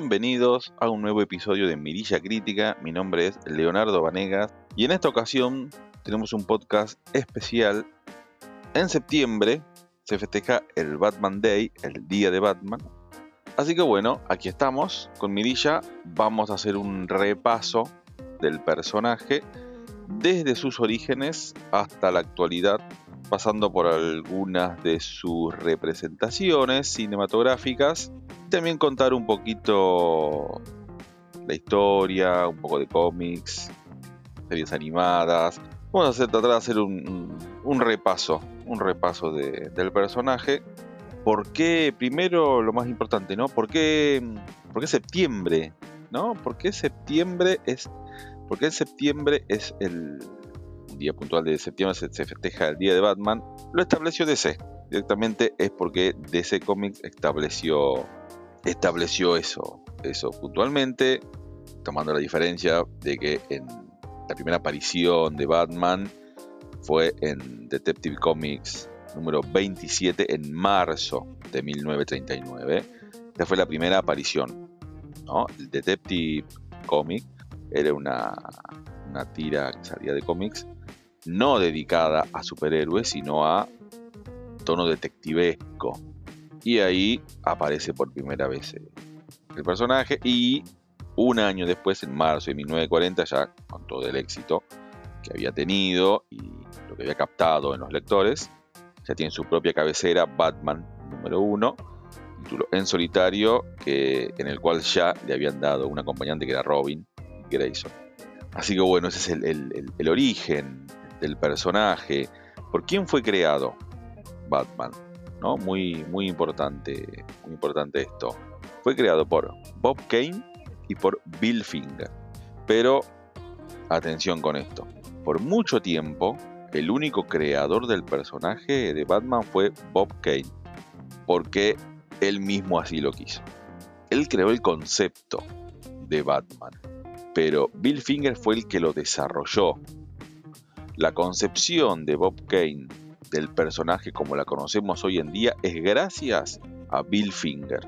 bienvenidos a un nuevo episodio de Mirilla Crítica. Mi nombre es Leonardo Vanegas y en esta ocasión tenemos un podcast especial. En septiembre se festeja el Batman Day, el día de Batman. Así que bueno, aquí estamos con Mirilla. Vamos a hacer un repaso del personaje desde sus orígenes hasta la actualidad, pasando por algunas de sus representaciones cinematográficas. También contar un poquito la historia, un poco de cómics, series animadas. Vamos a hacer, tratar de hacer un, repaso, un repaso del personaje. ¿Por qué, primero lo más importante, ¿no? ¿Por qué, por septiembre? ¿No? ¿Por qué septiembre es porque en septiembre es el día puntual de septiembre, se, festeja el día de Batman, lo estableció DC. Directamente es porque DC Comics estableció, estableció eso, eso puntualmente, tomando la diferencia de que en la primera aparición de Batman fue en Detective Comics número 27 en marzo de 1939. Esta fue la primera aparición. ¿no? El Detective Comics era una, tira que salía de cómics no dedicada a superhéroes, sino a tono detectivesco. Y ahí aparece por primera vez el personaje y un año después, en marzo de 1940, ya con todo el éxito que había tenido y lo que había captado en los lectores, ya tiene su propia cabecera, Batman número uno, título en solitario, que, en el cual ya le habían dado un acompañante que era Robin, Grayson. Así que bueno, ese es el, origen del personaje. ¿Por quién fue creado Batman? ¿No? Muy, muy importante, muy importante esto. Fue creado por Bob Kane y por Bill Finger. Pero atención con esto. Por mucho tiempo, el único creador del personaje de Batman fue Bob Kane. Porque él mismo así lo quiso. Él creó el concepto de Batman pero Bill Finger fue el que lo desarrolló. La concepción de Bob Kane del personaje como la conocemos hoy en día es gracias a Bill Finger.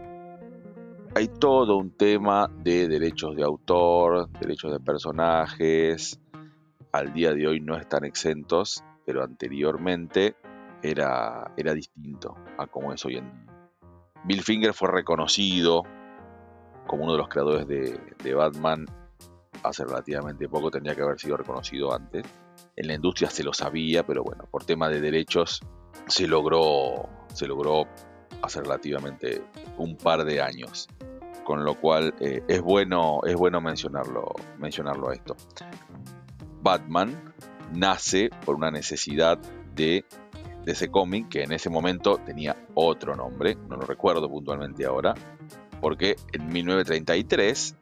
Hay todo un tema de derechos de autor, derechos de personajes. Al día de hoy no están exentos, pero anteriormente era, era distinto a como es hoy en día. Bill Finger fue reconocido como uno de los creadores de, de Batman hace relativamente poco, tendría que haber sido reconocido antes. En la industria se lo sabía, pero bueno, por tema de derechos se logró, se logró hace relativamente un par de años. Con lo cual eh, es bueno, es bueno mencionarlo, mencionarlo a esto. Batman nace por una necesidad de, de ese cómic que en ese momento tenía otro nombre, no lo recuerdo puntualmente ahora, porque en 1933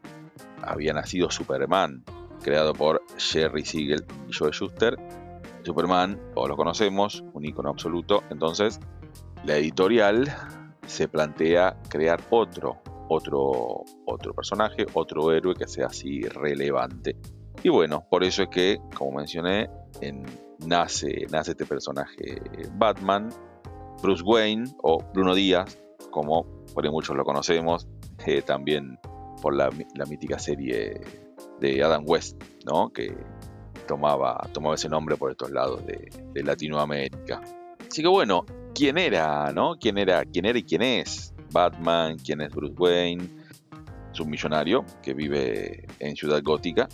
había nacido Superman, creado por Jerry Siegel y Joe Schuster. Superman, todos lo conocemos, un icono absoluto. Entonces, la editorial se plantea crear otro, otro, otro personaje, otro héroe que sea así relevante. Y bueno, por eso es que, como mencioné, en, nace, nace este personaje Batman, Bruce Wayne o Bruno Díaz, como por ahí muchos lo conocemos, eh, también por la, mítica serie de Adam West, ¿no? que tomaba, tomaba ese nombre por estos lados de, Latinoamérica. Así que bueno, ¿quién era? ¿no? ¿Quién era? ¿Quién era y quién es? Batman, quién es Bruce Wayne, es un millonario que vive en Ciudad Gótica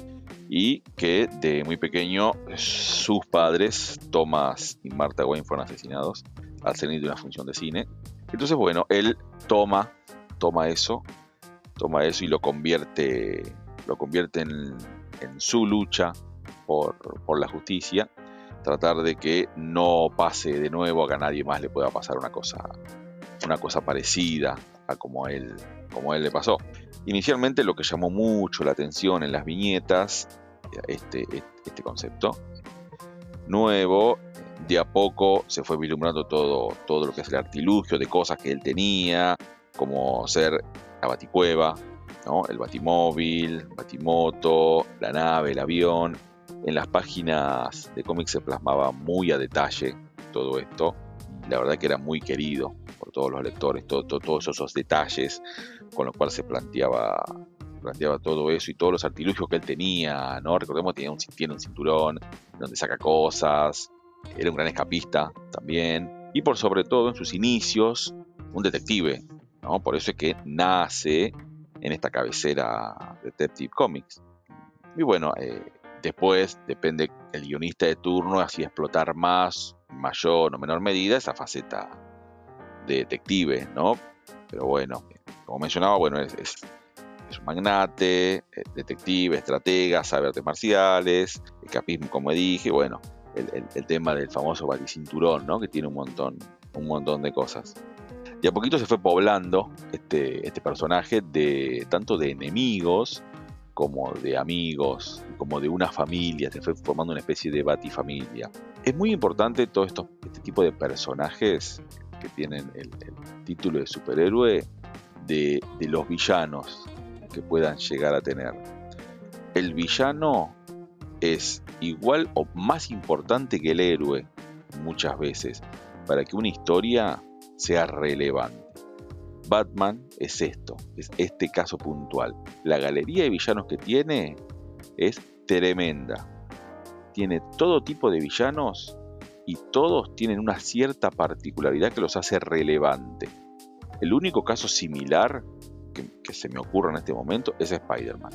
y que de muy pequeño sus padres, Thomas y Martha Wayne, fueron asesinados al salir de una función de cine. Entonces, bueno, él toma, toma eso toma eso y lo convierte, lo convierte en, su lucha por, la justicia, tratar de que no pase de nuevo a que a nadie más le pueda pasar una cosa, una cosa parecida a como él, como él le pasó. Inicialmente lo que llamó mucho la atención en las viñetas, este, este concepto nuevo, de a poco se fue vislumbrando todo, todo lo que es el artilugio de cosas que él tenía, como ser la baticueva, el batimóvil, batimoto, la nave, el avión. En las páginas de cómics se plasmaba muy a detalle todo esto. La verdad que era muy querido por todos los lectores, todos esos detalles, con lo cual se planteaba planteaba todo eso y todos los artilugios que él tenía, ¿no? Recordemos que tenía un, tiene un cinturón donde saca cosas, era un gran escapista también, y por sobre todo en sus inicios, un detective, ¿no? Por eso es que nace en esta cabecera Detective Comics. Y bueno, eh, después depende el guionista de turno, así explotar más, mayor o menor medida, esa faceta de detective, ¿no? Pero bueno, como mencionaba, bueno, es, es, un magnate, detective, estratega, sabe artes marciales, capismo, como dije, bueno, el, tema del famoso baticinturón, ¿no? Que tiene un montón, un montón de cosas. Y a poquito se fue poblando este, este personaje de tanto de enemigos como de amigos, como de una familia, se fue formando una especie de batifamilia. Es muy importante todo esto, este tipo de personajes que tienen el, título de superhéroe de, de los villanos que puedan llegar a tener. El villano es igual o más importante que el héroe muchas veces para que una historia sea relevante. Batman es esto, es este caso puntual. La galería de villanos que tiene es tremenda. Tiene todo tipo de villanos y todos tienen una cierta particularidad que los hace relevante. El único caso similar que, se me ocurre en este momento es Spider-Man.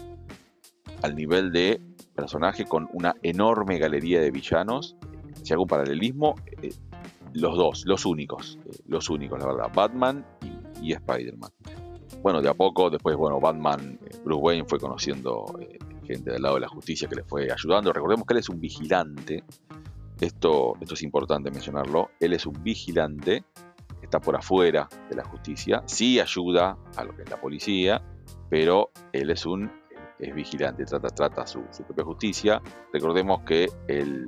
Al nivel de personaje con una enorme galería de villanos. Si hago un paralelismo, eh, los dos, los únicos, eh, los únicos, la verdad, Batman y, Spider-Man. Bueno, de a poco, después, bueno, Batman, eh, Bruce Wayne fue conociendo gente del lado de la justicia que le fue ayudando. Recordemos que él es un vigilante. Esto, esto es importante mencionarlo. Él es un vigilante, está por afuera de la justicia. Sí ayuda a lo que es la policía, pero él es un es vigilante, trata, trata su, propia justicia. Recordemos que él,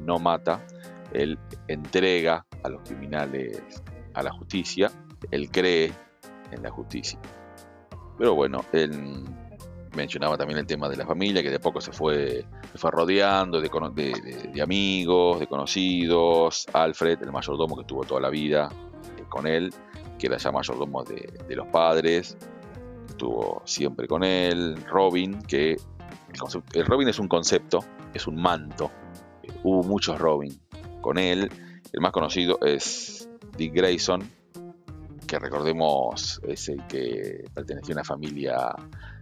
no mata, él entrega a los criminales a la justicia, él cree en la justicia. Pero bueno, él mencionaba también el tema de la familia, que de a poco se fue, fue rodeando de, amigos, de conocidos. Alfred, el mayordomo que estuvo toda la vida eh, con él, que era ya mayordomo de, los padres estuvo siempre con él, Robin, que el, Robin es un concepto, es un manto, hubo muchos Robin con él, el más conocido es Dick Grayson, que recordemos es el que pertenecía a una familia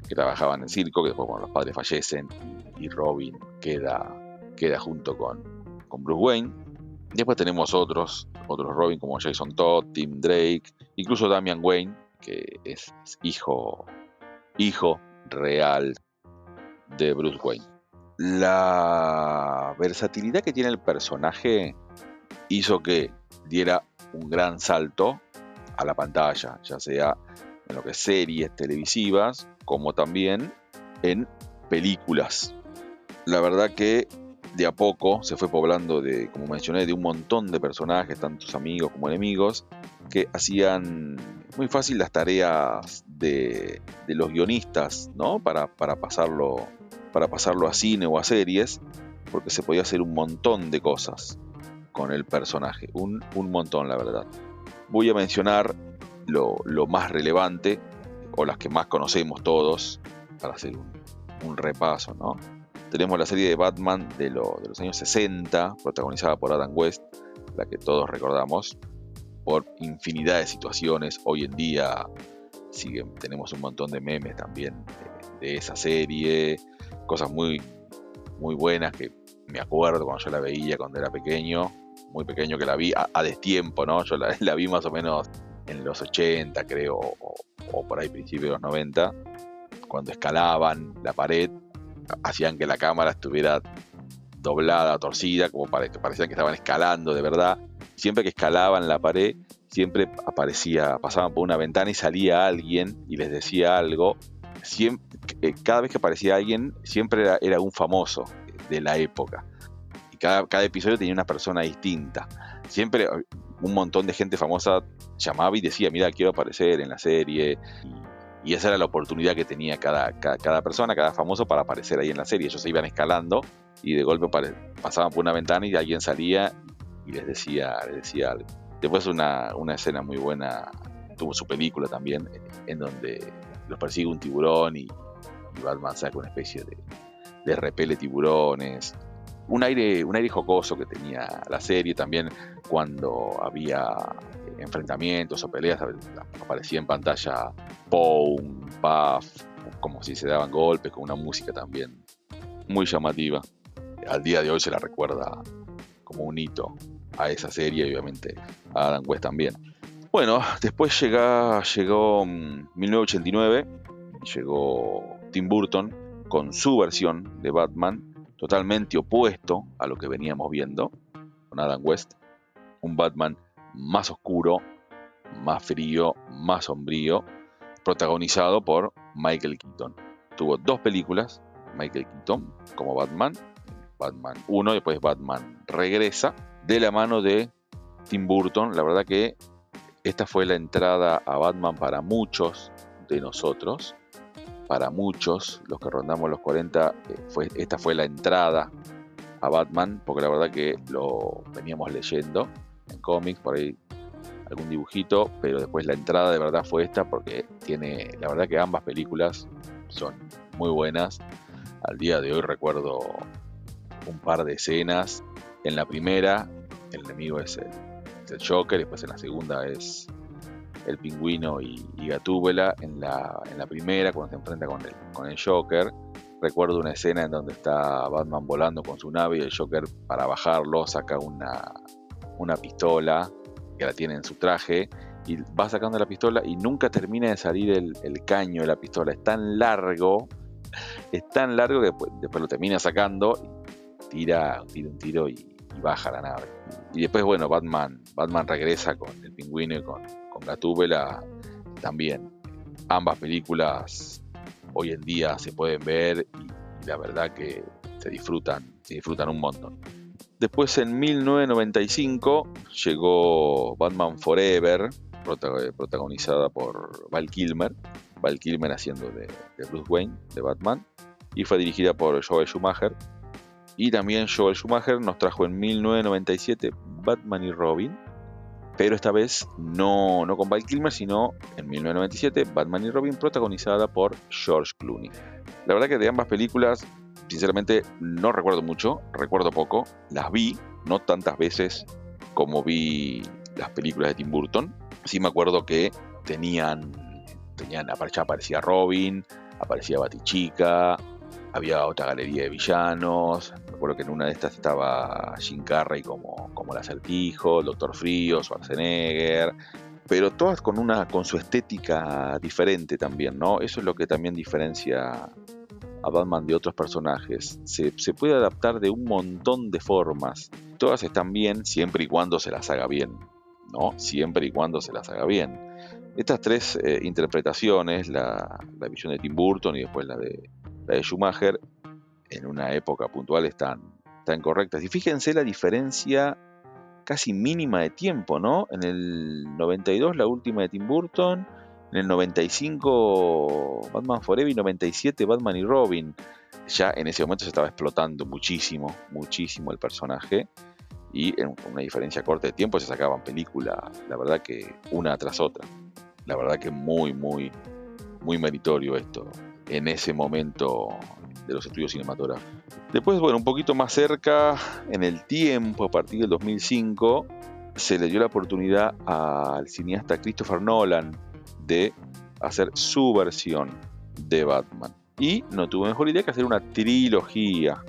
que trabajaba en el circo, que después cuando los padres fallecen y Robin queda, queda junto con, con Bruce Wayne. Después tenemos otros, otros Robin como Jason Todd, Tim Drake, incluso Damian Wayne, que es hijo, hijo real de Bruce Wayne. La versatilidad que tiene el personaje hizo que diera un gran salto a la pantalla, ya sea en lo que es series televisivas, como también en películas. La verdad que de a poco se fue poblando de, como mencioné, de un montón de personajes, tantos amigos como enemigos, que hacían muy fácil las tareas de, los guionistas, ¿no? Para, pasarlo, para pasarlo a cine o a series, porque se podía hacer un montón de cosas con el personaje, un, montón, la verdad. Voy a mencionar lo, más relevante, o las que más conocemos todos, para hacer un, repaso, ¿no? Tenemos la serie de Batman de, de los años 60, protagonizada por Adam West, la que todos recordamos, por infinidad de situaciones. Hoy en día siguen, tenemos un montón de memes también de, esa serie, cosas muy, muy buenas que me acuerdo cuando yo la veía cuando era pequeño, muy pequeño que la vi a, destiempo, ¿no? Yo la, vi más o menos en los 80, creo, o, por ahí principios de los 90, cuando escalaban la pared, hacían que la cámara estuviera doblada, torcida, como parecían que estaban escalando de verdad siempre que escalaban la pared, siempre aparecía, pasaban por una ventana y salía alguien y les decía algo. Eh, cada vez que aparecía alguien, siempre era, un famoso de la época. Y cada, episodio tenía una persona distinta. Siempre eh, un montón de gente famosa llamaba y decía, mira, quiero aparecer en la serie. Y, esa era la oportunidad que tenía cada, cada, persona, cada famoso para aparecer ahí en la serie. Ellos se iban escalando y de golpe pasaban por una ventana y alguien salía y les decía, les decía algo. Después una, una escena muy buena tuvo su película también, en donde los persigue un tiburón y, Batman saca una especie de, de repele tiburones. Un aire, un aire jocoso que tenía la serie también cuando había enfrentamientos o peleas, aparecía en pantalla Poe, Puff, como si se daban golpes, con una música también muy llamativa. Al día de hoy se la recuerda como un hito a esa serie y obviamente a Adam West también. Bueno, después llega, llegó 1989, mm, llegó Tim Burton con su versión de Batman, totalmente opuesto a lo que veníamos viendo con Adam West. Un Batman más oscuro, más frío, más sombrío, protagonizado por Michael Keaton. Tuvo dos películas, Michael Keaton como Batman, Batman 1, después Batman regresa, de la mano de Tim Burton. La verdad que esta fue la entrada a Batman para muchos de nosotros, para muchos, los que rondamos los 40, eh, fue, esta fue la entrada a Batman, porque la verdad que lo veníamos leyendo en cómics, por ahí algún dibujito, pero después la entrada de verdad fue esta porque tiene, la verdad que ambas películas son muy buenas. Al día de hoy recuerdo un par de escenas. En la primera, el enemigo es el, Joker, y después en la segunda es el pingüino y, y Gatúbela. En la, en la primera, cuando se enfrenta con el, con el Joker, recuerdo una escena en donde está Batman volando con su nave y el Joker, para bajarlo, saca una, una pistola que la tiene en su traje y va sacando la pistola y nunca termina de salir el, caño de la pistola. Es tan largo, es tan largo que después, lo termina sacando, tira, tira un tiro y, baja la nave. Y después, bueno, Batman, Batman regresa con el pingüino y con, con Gatúbela también. Ambas películas hoy en día se pueden ver y la verdad que se disfrutan, se disfrutan un montón. Después en 1995 llegó Batman Forever, protagonizada por Val Kilmer, Val Kilmer haciendo de, Bruce Wayne, de Batman, y fue dirigida por Joel Schumacher. Y también Joel Schumacher nos trajo en 1997 Batman y Robin, pero esta vez no, no con Val Kilmer, sino en 1997 Batman y Robin protagonizada por George Clooney. La verdad que de ambas películas sinceramente no recuerdo mucho, recuerdo poco. Las vi, no tantas veces como vi las películas de Tim Burton. Sí me acuerdo que tenían, tenían aparecía Robin, aparecía Batichica, había otra galería de villanos. Me acuerdo que en una de estas estaba Jim Carrey como, como el acertijo, Doctor Frío, Schwarzenegger. Pero todas con una con su estética diferente también, ¿no? Eso es lo que también diferencia a Batman de otros personajes. Se, puede adaptar de un montón de formas. Todas están bien siempre y cuando se las haga bien. ¿no? Siempre y cuando se las haga bien. Estas tres eh, interpretaciones, la, visión de Tim Burton y después la de, la de Schumacher, en una época puntual están, están correctas. Y fíjense la diferencia casi mínima de tiempo, ¿no? En el 92 la última de Tim Burton, en el 95 Batman Forever y 97 Batman y Robin. Ya en ese momento se estaba explotando muchísimo, muchísimo el personaje. Y en una diferencia corta de tiempo se sacaban películas, la verdad que una tras otra. La verdad que muy, muy, muy meritorio esto en ese momento de los estudios cinematográficos. Después, bueno, un poquito más cerca, en el tiempo, a partir del 2005, se le dio la oportunidad al cineasta Christopher Nolan de hacer su versión de Batman. Y no tuvo mejor idea que hacer una trilogía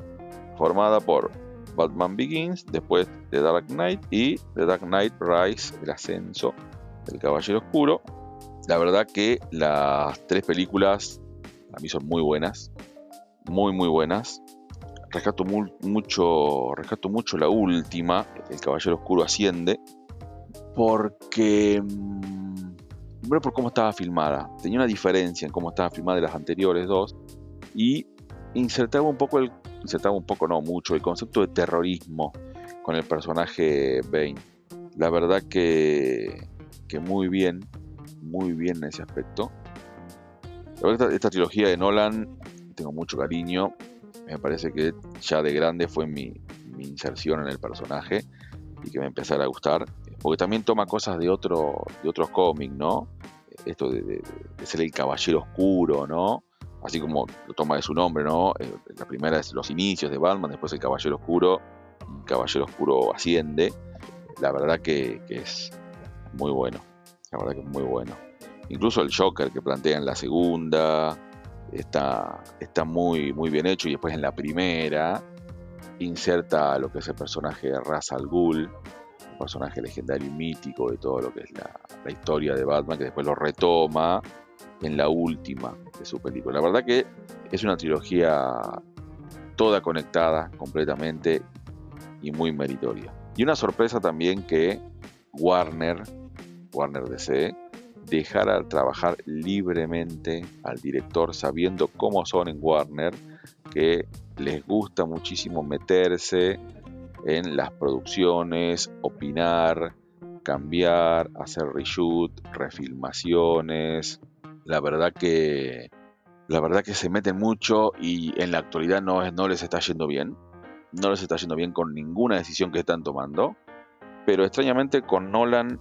formada por Batman Begins, después The Dark Knight y The Dark Knight Rise, el ascenso del Caballero Oscuro. La verdad que las tres películas a mí son muy buenas, muy muy buenas. Rescato mucho, rescato mucho la última, El Caballero Oscuro asciende, porque mm, primero por cómo estaba filmada. Tenía una diferencia en cómo estaba filmada de las anteriores dos. Y insertaba un poco el. Insertaba un poco, no mucho, el concepto de terrorismo con el personaje Bane. La verdad que. que muy bien. Muy bien en ese aspecto. Esta, esta trilogía de Nolan tengo mucho cariño. Me parece que ya de grande fue mi, inserción en el personaje y que me empezara a gustar porque también toma cosas de, otro, de otros cómics, ¿no? esto de, ser el caballero oscuro, ¿no? Así como lo toma de su nombre, ¿no? Eh, la primera es los inicios de Batman, después el caballero oscuro, caballero oscuro asciende. La verdad que, es muy bueno, la verdad que es muy bueno. Incluso el Joker que plantea en la segunda está, está muy, muy bien hecho y después en la primera inserta lo que es el personaje de Ra's al Ghul, un personaje legendario y mítico de todo lo que es la, historia de Batman, que después lo retoma en la última de su película. La verdad que es una trilogía toda conectada completamente y muy meritoria. Y una sorpresa también que Warner, Warner DC, dejara trabajar libremente al director sabiendo cómo son en Warner, que les gusta muchísimo meterse en las producciones, opinar, cambiar, hacer reshoot, refilmaciones. La verdad que la verdad que se meten mucho y en la actualidad no, no les está yendo bien. No les está yendo bien con ninguna decisión que están tomando. Pero extrañamente con Nolan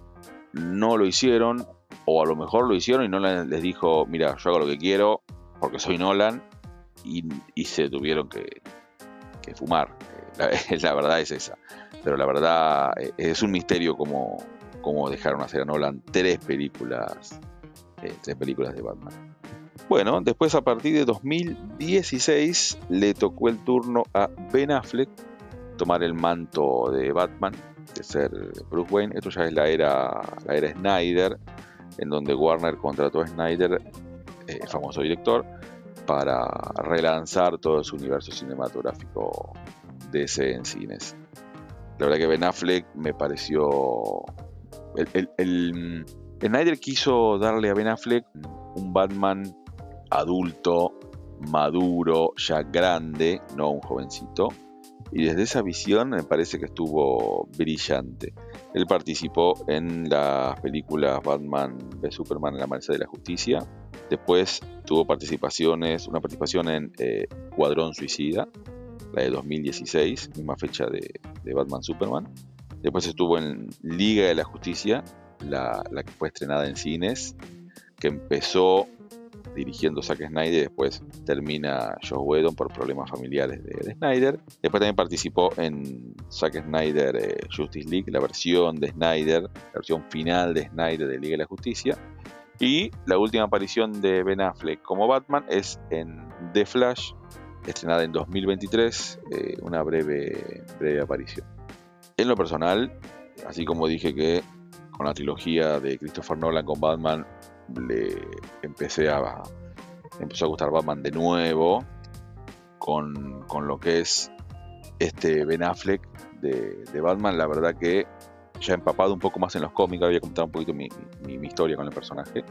no lo hicieron. O a lo mejor lo hicieron y Nolan les dijo, mira, yo hago lo que quiero porque soy Nolan y, se tuvieron que, fumar. Eh, la, verdad es esa. Pero la verdad eh, es un misterio cómo, cómo dejaron hacer a Nolan tres películas, eh, tres películas de Batman. Bueno, después a partir de 2016 le tocó el turno a Ben Affleck tomar el manto de Batman, de ser Bruce Wayne. Esto ya es la era, la era Snyder, en donde Warner contrató a Snyder, famoso director, para relanzar todo su universo cinematográfico DC en cines. La verdad que Ben Affleck me pareció... El, el, Snyder quiso darle a Ben Affleck un Batman adulto, maduro, ya grande, no un jovencito. Y desde esa visión me parece que estuvo brillante. Él participó en las películas Batman v Superman en la Amanecer de la Justicia, Después tuvo participaciones, una participación en eh, Cuadrón Suicida, la de 2016, misma fecha de, Batman Superman. Después estuvo en Liga de la Justicia, la, que fue estrenada en cines, que empezó dirigiendo Zack Snyder después termina Joe Whedon por problemas familiares de, Snyder. Después también participó en Zack Snyder eh, Justice League, la versión de Snyder, la versión final de Snyder de Liga de la Justicia. Y la última aparición de Ben Affleck como Batman es en The Flash, estrenada en 2023, eh, una breve, breve aparición. En lo personal, así como dije que con la trilogía de Christopher Nolan con Batman le empecé a empezó a gustar Batman de nuevo con, lo que es este Ben Affleck de, de Batman, la verdad que ya empapado un poco más en los cómics, había contado un poquito mi, historia con el personaje.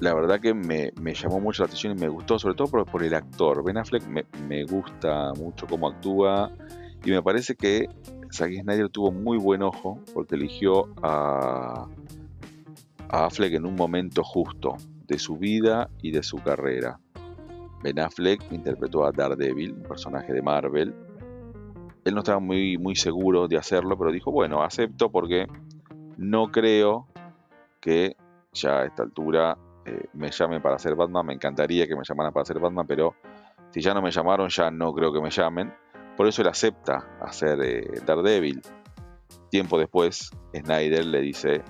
La verdad que me, llamó mucho la atención y me gustó, sobre todo por, el actor. Ben Affleck me, gusta mucho cómo actúa y me parece que Zack Snyder tuvo muy buen ojo porque eligió a, a Affleck en un momento justo de su vida y de su carrera. Ben Affleck interpretó a Daredevil, un personaje de Marvel, él no estaba muy, muy seguro de hacerlo, pero dijo, bueno, acepto porque no creo que ya a esta altura eh, me llamen para hacer Batman. Me encantaría que me llamaran para hacer Batman, pero si ya no me llamaron, ya no creo que me llamen. Por eso él acepta hacer eh, Daredevil. Tiempo después, Snyder le dice,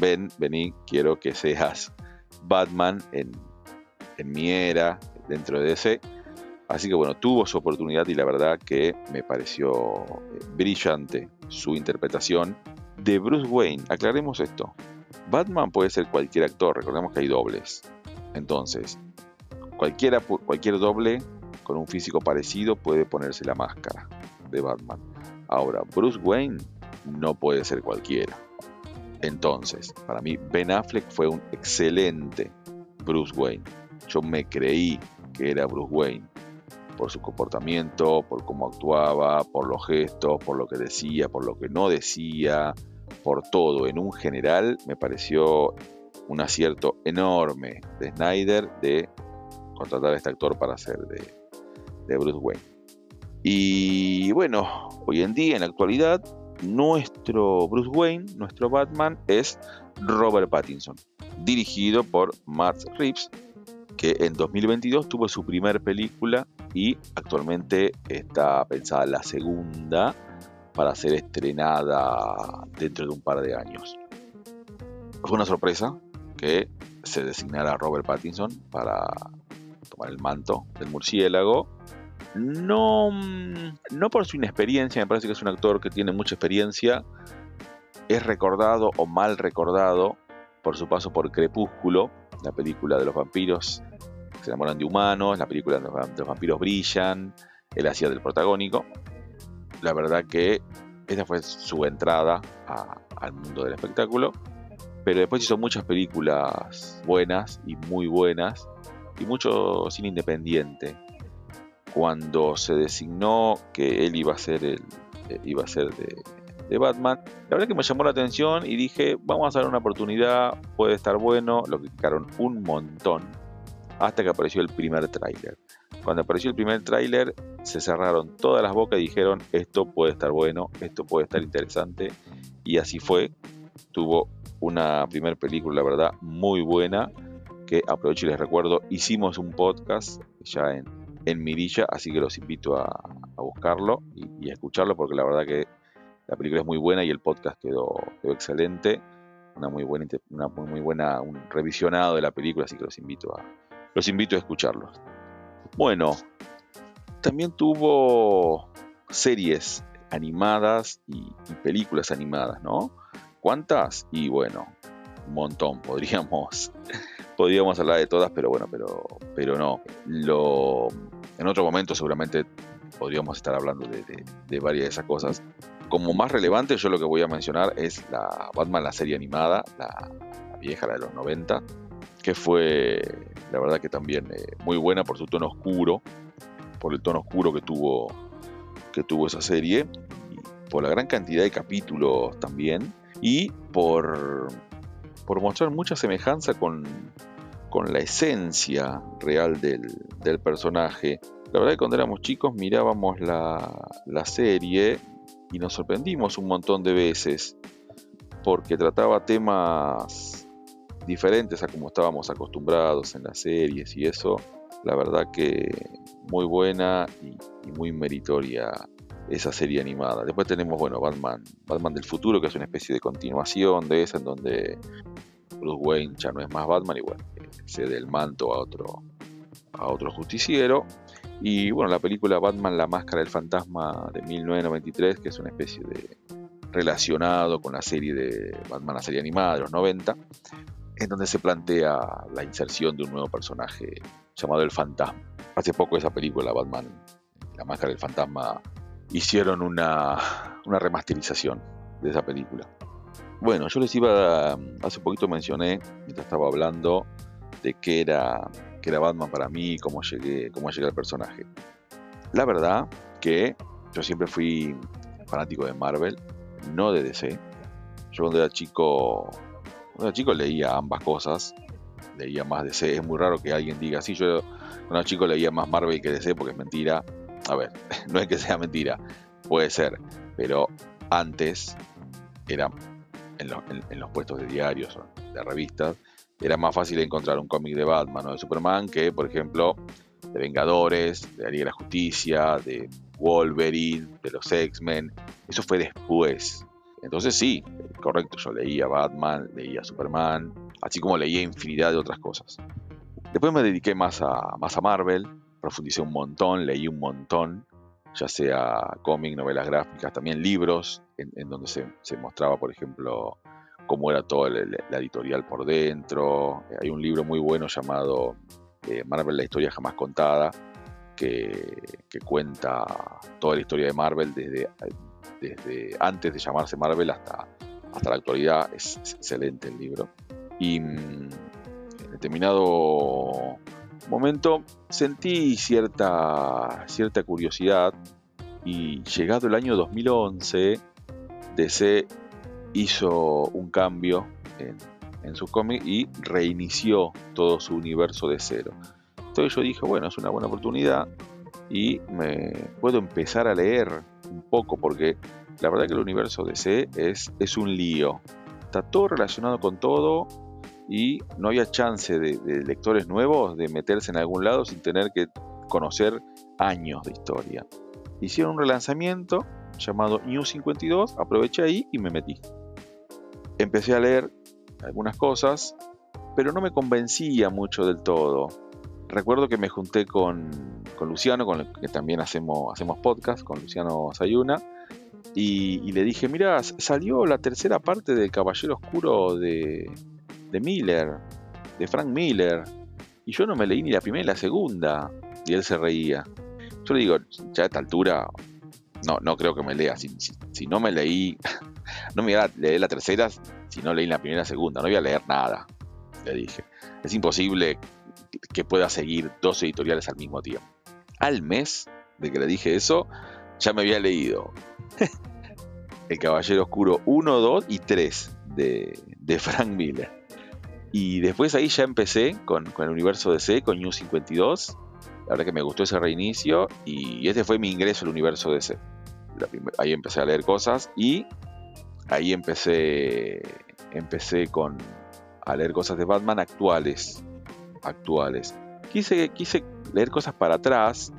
ven, vení, quiero que seas Batman en, mi era, dentro de DC. Así que bueno, tuvo su oportunidad y la verdad que me pareció eh, brillante su interpretación de Bruce Wayne. Aclaremos esto. Batman puede ser cualquier actor, recordemos que hay dobles. Entonces, cualquier doble con un físico parecido puede ponerse la máscara de Batman. Ahora, Bruce Wayne no puede ser cualquiera. Entonces, para mí, Ben Affleck fue un excelente Bruce Wayne. Yo me creí que era Bruce Wayne por su comportamiento, por cómo actuaba, por los gestos, por lo que decía, por lo que no decía, por todo. En un general me pareció un acierto enorme de Snyder de contratar a este actor para hacer de, de Bruce Wayne. Y bueno, hoy en día, en la actualidad, nuestro Bruce Wayne, nuestro Batman, es Robert Pattinson, dirigido por Matt Reeves, que en 2022 tuvo su primer película y actualmente está pensada la segunda para ser estrenada dentro de un par de años. Fue una sorpresa que se designara a Robert Pattinson para tomar el manto del murciélago. No, no por su inexperiencia, me parece que es un actor que tiene mucha experiencia. Es recordado o mal recordado por su paso por Crepúsculo, la película de los vampiros que se enamoran de humanos, la película de los vampiros brillan, él hacía del protagónico. La verdad que esa fue su entrada al mundo del espectáculo pero después hizo muchas películas buenas y muy buenas y mucho cine independiente. Cuando se designó que él iba a ser el eh, iba a ser de, Batman, la verdad que me llamó la atención y dije, vamos a dar una oportunidad, puede estar bueno, lo criticaron un montón hasta que apareció el primer tráiler. Cuando apareció el primer tráiler, se cerraron todas las bocas y dijeron, esto puede estar bueno, esto puede estar interesante. Y así fue. Tuvo una primera película, la verdad, muy buena, que aprovecho y les recuerdo, hicimos un podcast ya en, en Mirilla, así que los invito a, buscarlo y, a escucharlo, porque la verdad que la película es muy buena y el podcast quedó, excelente. Una muy buena, una muy, buena, un revisionado de la película, así que los invito a, los invito a escucharlos. Bueno, también tuvo series animadas y películas animadas, ¿no? ¿Cuántas? Y bueno, un montón, podríamos, podríamos hablar de todas, pero bueno, pero, pero no. Lo, en otro momento seguramente podríamos estar hablando de, varias de esas cosas. Como más relevante, yo lo que voy a mencionar es la Batman, la serie animada, la, vieja, la de los 90, que fue, la verdad que también eh, muy buena por su tono oscuro, por el tono oscuro que tuvo, que tuvo esa serie, y por la gran cantidad de capítulos también, y por, por mostrar mucha semejanza con, con la esencia real del, del, personaje. La verdad que cuando éramos chicos mirábamos la, la serie y nos sorprendimos un montón de veces porque trataba temas diferentes a como estábamos acostumbrados en las series y eso, la verdad que muy buena y, muy meritoria esa serie animada. Después tenemos, bueno, Batman, Batman del futuro, que es una especie de continuación de esa, en donde Bruce Wayne ya no es más Batman y bueno, cede el manto a otro, a otro justiciero. Y bueno, la película Batman, la máscara del fantasma de 1993, que es una especie de relacionado con la serie de Batman, la serie animada de los 90, en donde se plantea la inserción de un nuevo personaje llamado el fantasma. Hace poco esa película, Batman, la máscara del fantasma, hicieron una, remasterización de esa película. Bueno, yo les iba, hace un poquito mencioné, mientras estaba hablando, de qué era, qué era Batman para mí, cómo llegué, cómo llegué al personaje. La verdad que yo siempre fui fanático de Marvel, no de DC. Yo cuando era chico, cuando era chico leía ambas cosas, leía más DC. Es muy raro que alguien diga, sí, yo cuando era chico leía más Marvel que DC porque es mentira a ver, no es que sea mentira, puede ser, pero antes era en, los puestos de diarios de revistas, era más fácil encontrar un cómic de Batman o de Superman que, por ejemplo, de Vengadores, de Liga de la Justicia, de Wolverine, de los X-Men. Eso fue después. Entonces sí, correcto, yo leía Batman, leía Superman, así como leía infinidad de otras cosas. Después me dediqué más a, más a Marvel, profundicé un montón, leí un montón, ya sea cómic, novelas gráficas, también libros, en, donde se, mostraba, por ejemplo, cómo era toda la editorial por dentro. Hay un libro muy bueno llamado eh, Marvel, la historia jamás contada, que, cuenta toda la historia de Marvel desde, desde antes de llamarse Marvel hasta, hasta la actualidad. Es, excelente el libro. Y mm, en determinado momento sentí cierta, cierta curiosidad y llegado el año 2011, DC hizo un cambio en, en su cómic y reinició todo su universo de cero. Entonces yo dije, bueno, es una buena oportunidad y puedo empezar a leer un poco porque la verdad que el universo DC es, es un lío. está todo relacionado con todo y no había chance de, lectores nuevos de meterse en algún lado sin tener que conocer años de historia. Hicieron un relanzamiento llamado New 52, aproveché ahí y me metí. Empecé a leer algunas cosas, pero no me convencía mucho del todo. Recuerdo que me junté con, Luciano, con el que también hacemos, hacemos podcast, con Luciano Sayuna, y, le dije, mira, salió la tercera parte del Caballero Oscuro de, de Miller, de Frank Miller, y yo no me leí ni la primera ni la segunda, y él se reía. Yo le digo, ya a esta altura, no, no creo que me lea, si, si, no me leí, no me voy a leer la tercera, si no leí la primera segunda, no voy a leer nada, le dije. Es imposible que pueda seguir dos editoriales al mismo tiempo. Al mes de que le dije eso, ya me había leído El Caballero Oscuro 1, 2 y 3 de, de Frank Miller. Y después ahí ya empecé con, el universo DC, con New 52. La verdad que me gustó ese reinicio y este fue mi ingreso al universo DC. Ahí empecé a leer cosas y ahí empecé, empecé con, a leer cosas de Batman actuales. Actuales. Quise, quise leer cosas para atrás,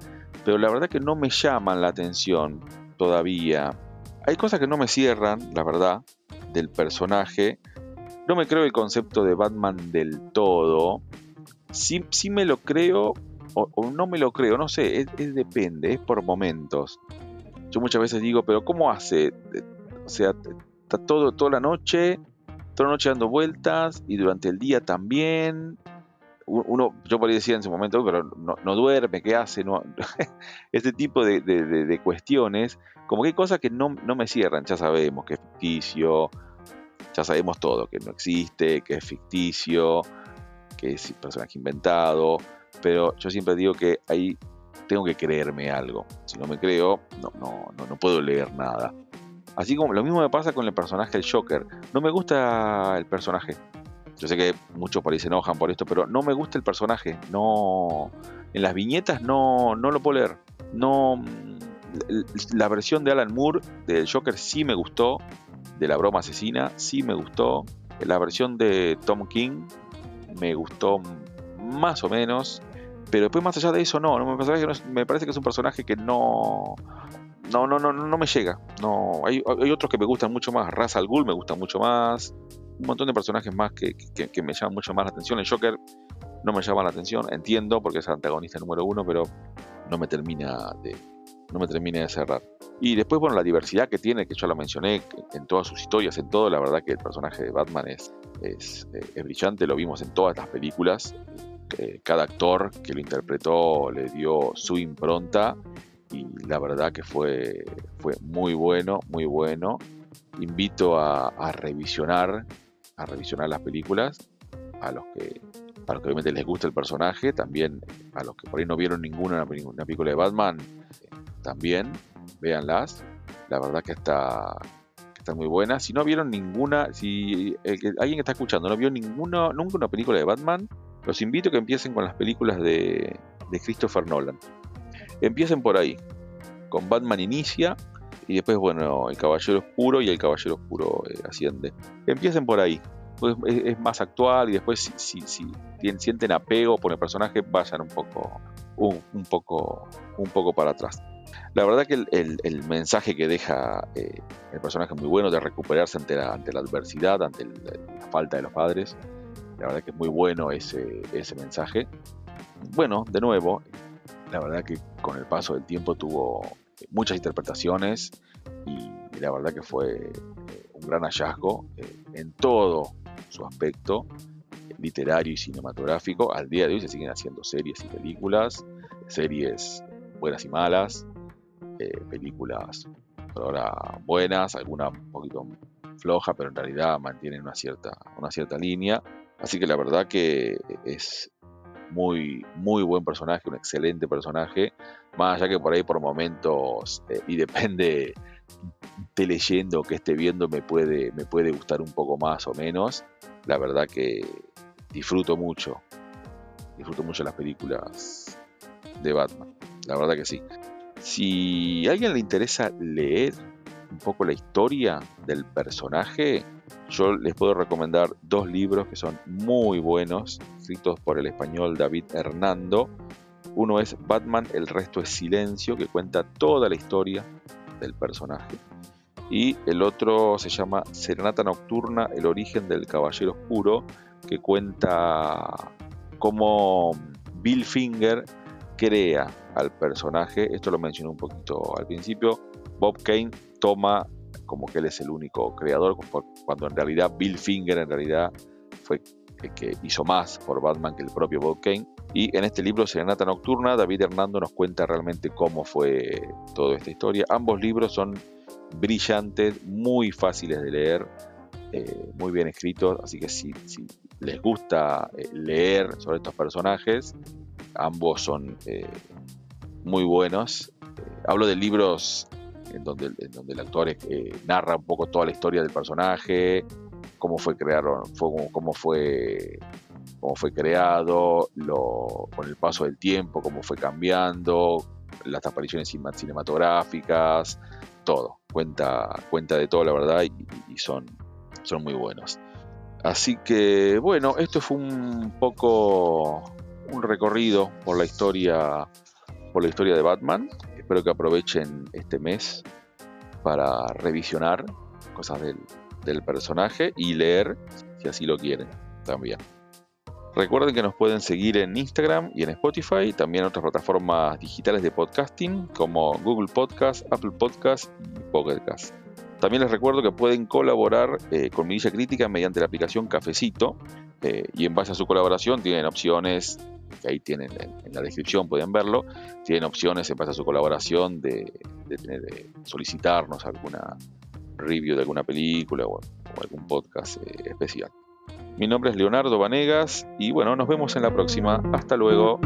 pero la verdad que no me llaman la atención todavía. Hay cosas que no me cierran, la verdad, del personaje no me creo el concepto de Batman del todo. Sí, sí me lo creo o, no me lo creo, no sé, es, depende, es por momentos. Yo muchas veces digo, pero ¿cómo hace? O sea, está todo, toda la noche, toda la noche dando vueltas y durante el día también. Uno, yo ahí decía en ese momento, pero no, duerme, ¿qué hace? No, este tipo de, de, cuestiones, como que hay cosas que no, no me cierran, ya sabemos que es ficticio, ya sabemos todo, que no existe, que es ficticio, que es personaje inventado, pero yo siempre digo que ahí tengo que creerme algo. Si no me creo, no, no, no, puedo leer nada. Así como lo mismo me pasa con el personaje del Joker. No me gusta el personaje. Yo sé que muchos por ahí se enojan por esto, pero no me gusta el personaje. No. En las viñetas no, no lo puedo leer. No. La versión de Alan Moore del Joker sí me gustó de la broma asesina, sí me gustó. La versión de Tom King me gustó más o menos. Pero después más allá de eso, no, me, parece que es un personaje que no. No, no, no, me llega. No, hay, otros que me gustan mucho más. Ra's al Ghul me gusta mucho más. Un montón de personajes más que, me llaman mucho más la atención. El Joker no me llama la atención. Entiendo porque es antagonista número uno, pero no me termina de, no me termine de cerrar. Y después, bueno, la diversidad que tiene, que yo la mencioné en todas sus historias, en todo, la verdad que el personaje de Batman es, es, eh, brillante, lo vimos en todas las películas. Cada actor que lo interpretó le dio su impronta y la verdad que fue, fue muy bueno, muy bueno. Invito a, revisionar, a revisionar las películas, a los que a los que obviamente les gusta el personaje, también a los que por ahí no vieron ninguna una película de Batman, también, véanlas. La verdad que está, está muy buena. Si no vieron ninguna, si alguien que está escuchando no vio ninguna, nunca una película de Batman, los invito a que empiecen con las películas de, Christopher Nolan. Empiecen por ahí. Con Batman inicia y después, bueno, el Caballero Oscuro y el Caballero Oscuro eh, asciende. Empiecen por ahí. Pues es, más actual y después si, si, sienten apego por el personaje, vayan un poco, un poco, un poco para atrás. La verdad que el, mensaje que deja eh, el personaje es muy bueno de recuperarse ante la, ante la adversidad, ante la falta de los padres. La verdad que es muy bueno ese, ese mensaje. Bueno, de nuevo, la verdad que con el paso del tiempo tuvo muchas interpretaciones y la verdad que fue eh, un gran hallazgo eh, en todo su aspecto literario y cinematográfico. Al día de hoy se siguen haciendo series y películas, series buenas y malas, eh, películas por ahora buenas, alguna un poquito floja, pero en realidad mantienen una cierta, una cierta línea. Así que la verdad que es muy, muy buen personaje, un excelente personaje, más allá que por ahí por momentos, eh, y depende de leyendo que esté viendo, me puede, me puede gustar un poco más o menos. La verdad que disfruto mucho, disfruto mucho las películas de Batman, la verdad que sí. Si a alguien le interesa leer poco la historia del personaje, yo les puedo recomendar dos libros que son muy buenos, escritos por el español David Hernando. Uno es Batman, el resto es silencio, que cuenta toda la historia del personaje. Y el otro se llama Serenata Nocturna, el origen del Caballero Oscuro, que cuenta cómo Bill Finger crea al personaje. Esto lo mencioné un poquito al principio. Bob Kane toma como que él es el único creador, cuando en realidad Bill Finger en realidad fue el que hizo más por Batman que el propio Bob Kane. Y en este libro, Serenata Nocturna, David Hernando nos cuenta realmente cómo fue toda esta historia. Ambos libros son brillantes, muy fáciles de leer, eh, muy bien escritos, así que si, les gusta eh, leer sobre estos personajes, ambos son eh, muy buenos. hablo de libros en donde, el actor narra un poco toda la historia del personaje, cómo fue creado, cómo, fue cómo fue creado, con el paso del tiempo, cómo fue cambiando, las apariciones cinematográficas, todo. Cuenta, cuenta de todo, la verdad, y, son, son muy buenos. Así que, bueno, esto fue un poco un recorrido por la historia, por la historia de Batman. Espero que aprovechen este mes para revisionar cosas del, del personaje y leer, si así lo quieren, también. Recuerden que nos pueden seguir en Instagram y en Spotify, también en otras plataformas digitales de podcasting como Google Podcast, Apple Podcast y Pocket Cast. También les recuerdo que pueden colaborar eh, con Milicia Crítica mediante la aplicación Cafecito eh, y en base a su colaboración tienen opciones, que ahí tienen en, la descripción, pueden verlo, tienen opciones en base a su colaboración de, solicitarnos alguna review de alguna película o, algún podcast eh, especial. Mi nombre es Leonardo Vanegas y bueno, nos vemos en la próxima. Hasta luego.